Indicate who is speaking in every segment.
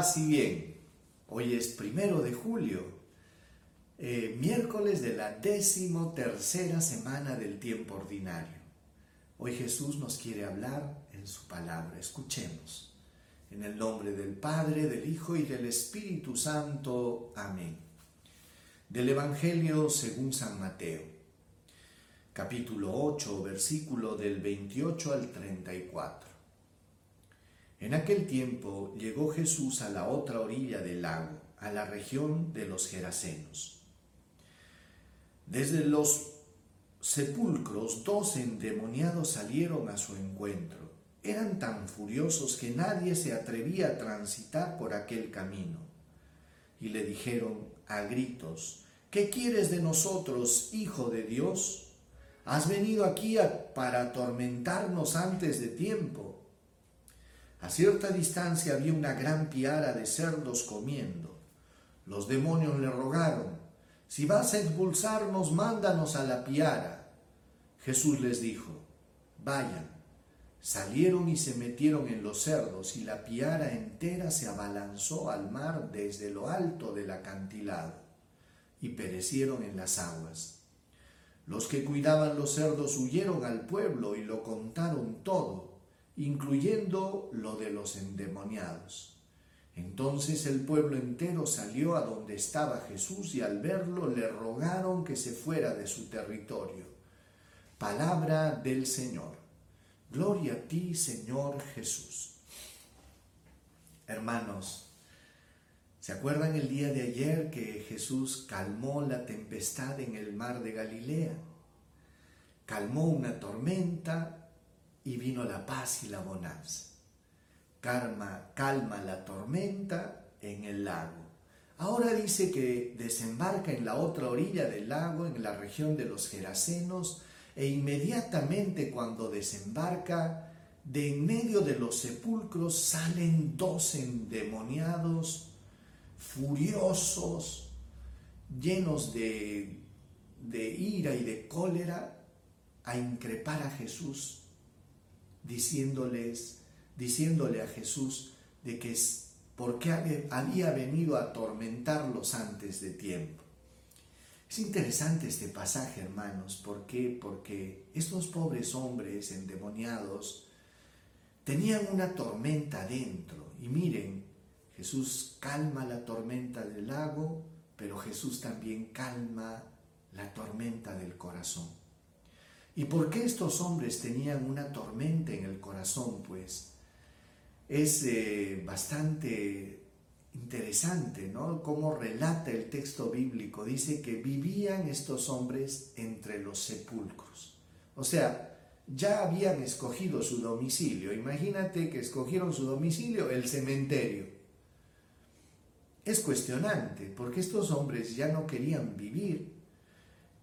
Speaker 1: y bien. Hoy es primero de julio, eh, miércoles de la décimo tercera semana del tiempo ordinario. Hoy Jesús nos quiere hablar en su palabra. Escuchemos. En el nombre del Padre, del Hijo y del Espíritu Santo. Amén. Del Evangelio según San Mateo, capítulo 8, versículo del 28 al 34. En aquel tiempo llegó Jesús a la otra orilla del lago, a la región de los Gerasenos. Desde los sepulcros dos endemoniados salieron a su encuentro. Eran tan furiosos que nadie se atrevía a transitar por aquel camino. Y le dijeron a gritos, ¿qué quieres de nosotros, Hijo de Dios? ¿Has venido aquí para atormentarnos antes de tiempo? A cierta distancia había una gran piara de cerdos comiendo. Los demonios le rogaron, si vas a expulsarnos, mándanos a la piara. Jesús les dijo, vayan. Salieron y se metieron en los cerdos y la piara entera se abalanzó al mar desde lo alto del acantilado y perecieron en las aguas. Los que cuidaban los cerdos huyeron al pueblo y lo contaron todo incluyendo lo de los endemoniados. Entonces el pueblo entero salió a donde estaba Jesús y al verlo le rogaron que se fuera de su territorio. Palabra del Señor. Gloria a ti, Señor Jesús. Hermanos, ¿se acuerdan el día de ayer que Jesús calmó la tempestad en el mar de Galilea? Calmó una tormenta, y vino la paz y la bonanza. Calma, calma la tormenta en el lago. Ahora dice que desembarca en la otra orilla del lago, en la región de los Gerasenos, e inmediatamente cuando desembarca, de en medio de los sepulcros salen dos endemoniados, furiosos, llenos de, de ira y de cólera, a increpar a Jesús diciéndoles, diciéndole a Jesús de que es porque había venido a atormentarlos antes de tiempo. Es interesante este pasaje, hermanos. ¿Por qué? Porque estos pobres hombres endemoniados tenían una tormenta dentro. Y miren, Jesús calma la tormenta del lago, pero Jesús también calma la tormenta del corazón. ¿Y por qué estos hombres tenían una tormenta en el corazón? Pues es eh, bastante interesante, ¿no? Cómo relata el texto bíblico. Dice que vivían estos hombres entre los sepulcros. O sea, ya habían escogido su domicilio. Imagínate que escogieron su domicilio, el cementerio. Es cuestionante, porque estos hombres ya no querían vivir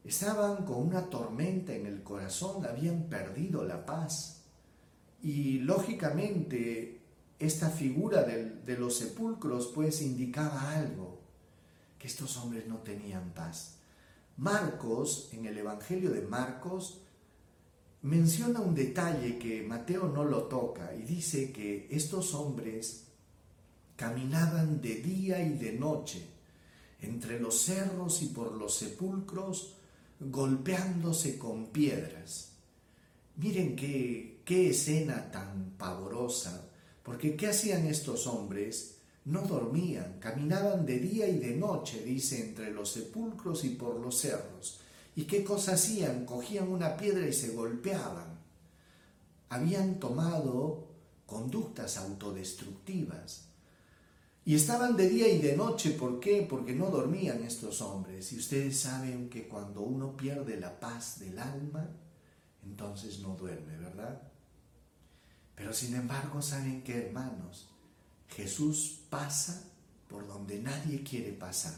Speaker 1: Estaban con una tormenta en el corazón, habían perdido la paz. Y lógicamente esta figura de los sepulcros pues indicaba algo, que estos hombres no tenían paz. Marcos, en el Evangelio de Marcos, menciona un detalle que Mateo no lo toca y dice que estos hombres caminaban de día y de noche entre los cerros y por los sepulcros golpeándose con piedras. Miren qué, qué escena tan pavorosa, porque ¿qué hacían estos hombres? No dormían, caminaban de día y de noche, dice, entre los sepulcros y por los cerros. ¿Y qué cosa hacían? Cogían una piedra y se golpeaban. Habían tomado conductas autodestructivas. Y estaban de día y de noche, ¿por qué? Porque no dormían estos hombres. Y ustedes saben que cuando uno pierde la paz del alma, entonces no duerme, ¿verdad? Pero sin embargo, ¿saben qué, hermanos? Jesús pasa por donde nadie quiere pasar.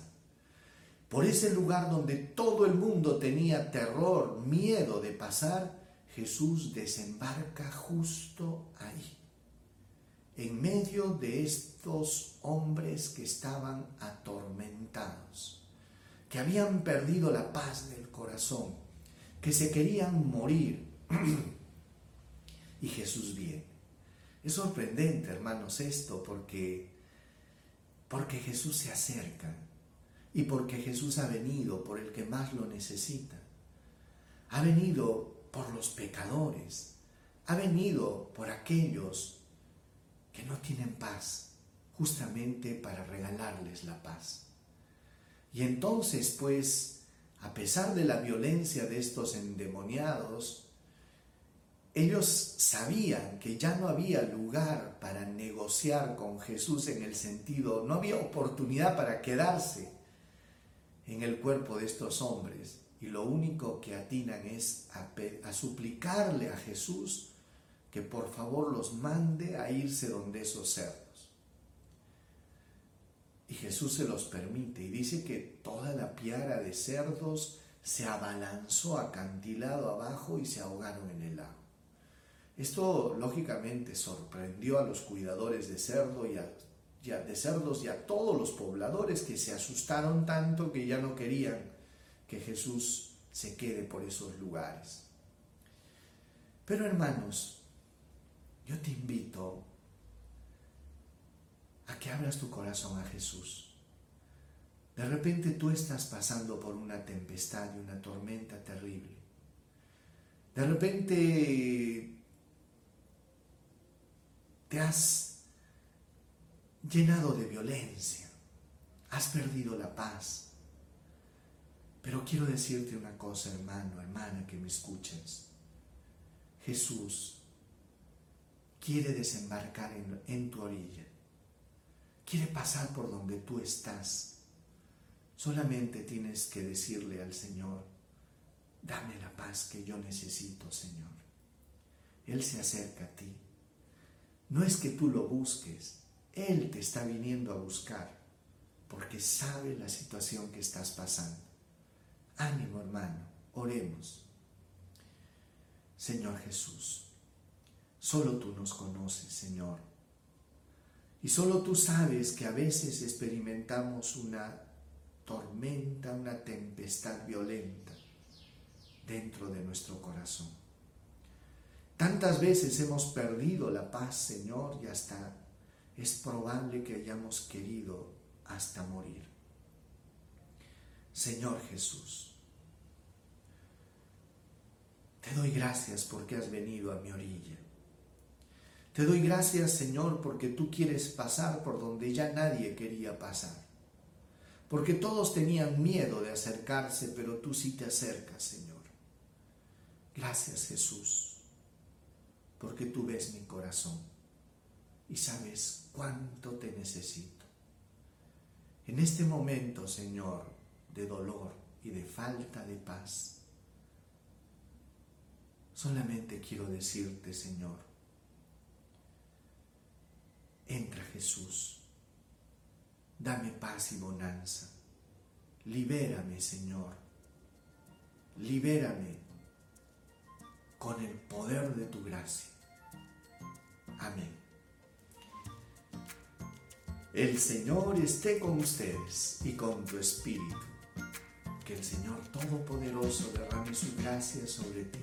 Speaker 1: Por ese lugar donde todo el mundo tenía terror, miedo de pasar, Jesús desembarca justo ahí en medio de estos hombres que estaban atormentados, que habían perdido la paz del corazón, que se querían morir. y Jesús viene. Es sorprendente, hermanos, esto porque porque Jesús se acerca y porque Jesús ha venido por el que más lo necesita. Ha venido por los pecadores, ha venido por aquellos que no tienen paz, justamente para regalarles la paz. Y entonces, pues, a pesar de la violencia de estos endemoniados, ellos sabían que ya no había lugar para negociar con Jesús en el sentido, no había oportunidad para quedarse en el cuerpo de estos hombres. Y lo único que atinan es a, suplicarle a Jesús que por favor los mande a irse donde esos cerdos. Y Jesús se los permite y dice que toda la piara de cerdos se abalanzó acantilado abajo y se ahogaron en el lago. Esto lógicamente sorprendió a los cuidadores de cerdo y a, de cerdos y a todos los pobladores que se asustaron tanto que ya no querían que Jesús se quede por esos lugares. Pero hermanos, yo te invito a que abras tu corazón a Jesús. De repente tú estás pasando por una tempestad y una tormenta terrible. De repente te has llenado de violencia, has perdido la paz. Pero quiero decirte una cosa, hermano, hermana, que me escuches. Jesús quiere desembarcar en, tu orilla, quiere pasar por donde tú estás. Solamente tienes que decirle al Señor, dame la paz que yo necesito, Señor. Él se acerca a ti no es que tú lo busques, Él te está viniendo a buscar porque sabe la situación que estás pasando. Ánimo hermano, oremos. Señor Jesús, solo tú nos conoces, Señor. Y solo tú sabes que a veces experimentamos una tormenta, una tempestad violenta dentro de nuestro corazón. Tantas veces hemos perdido la paz, Señor, y hasta es probable que hayamos querido hasta morir. Señor Jesús, te doy gracias porque has venido a mi orilla. Te doy gracias, Señor, porque tú quieres pasar por donde ya nadie quería pasar. Porque todos tenían miedo de acercarse, pero tú sí te acercas, Señor. Gracias, Jesús porque tú ves mi corazón y sabes cuánto te necesito. En este momento, Señor, de dolor y de falta de paz, solamente quiero decirte, Señor, entra Jesús, dame paz y bonanza, libérame, Señor, libérame con el poder de tu gracia. Amén. El Señor esté con ustedes y con tu espíritu. Que el Señor Todopoderoso derrame su gracia sobre ti,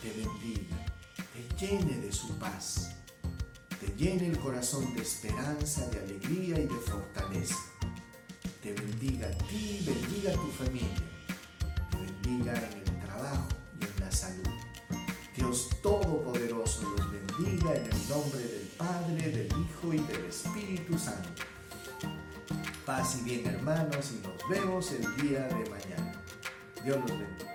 Speaker 1: te bendiga, te llene de su paz, te llene el corazón de esperanza, de alegría y de fortaleza. Te bendiga a ti, bendiga a tu familia, te bendiga en el trabajo y en la salud. Dios Todopoderoso los bendiga en el nombre del Padre, del Hijo y del Espíritu Santo. Paz y bien hermanos y nos vemos el día de mañana. Dios los bendiga.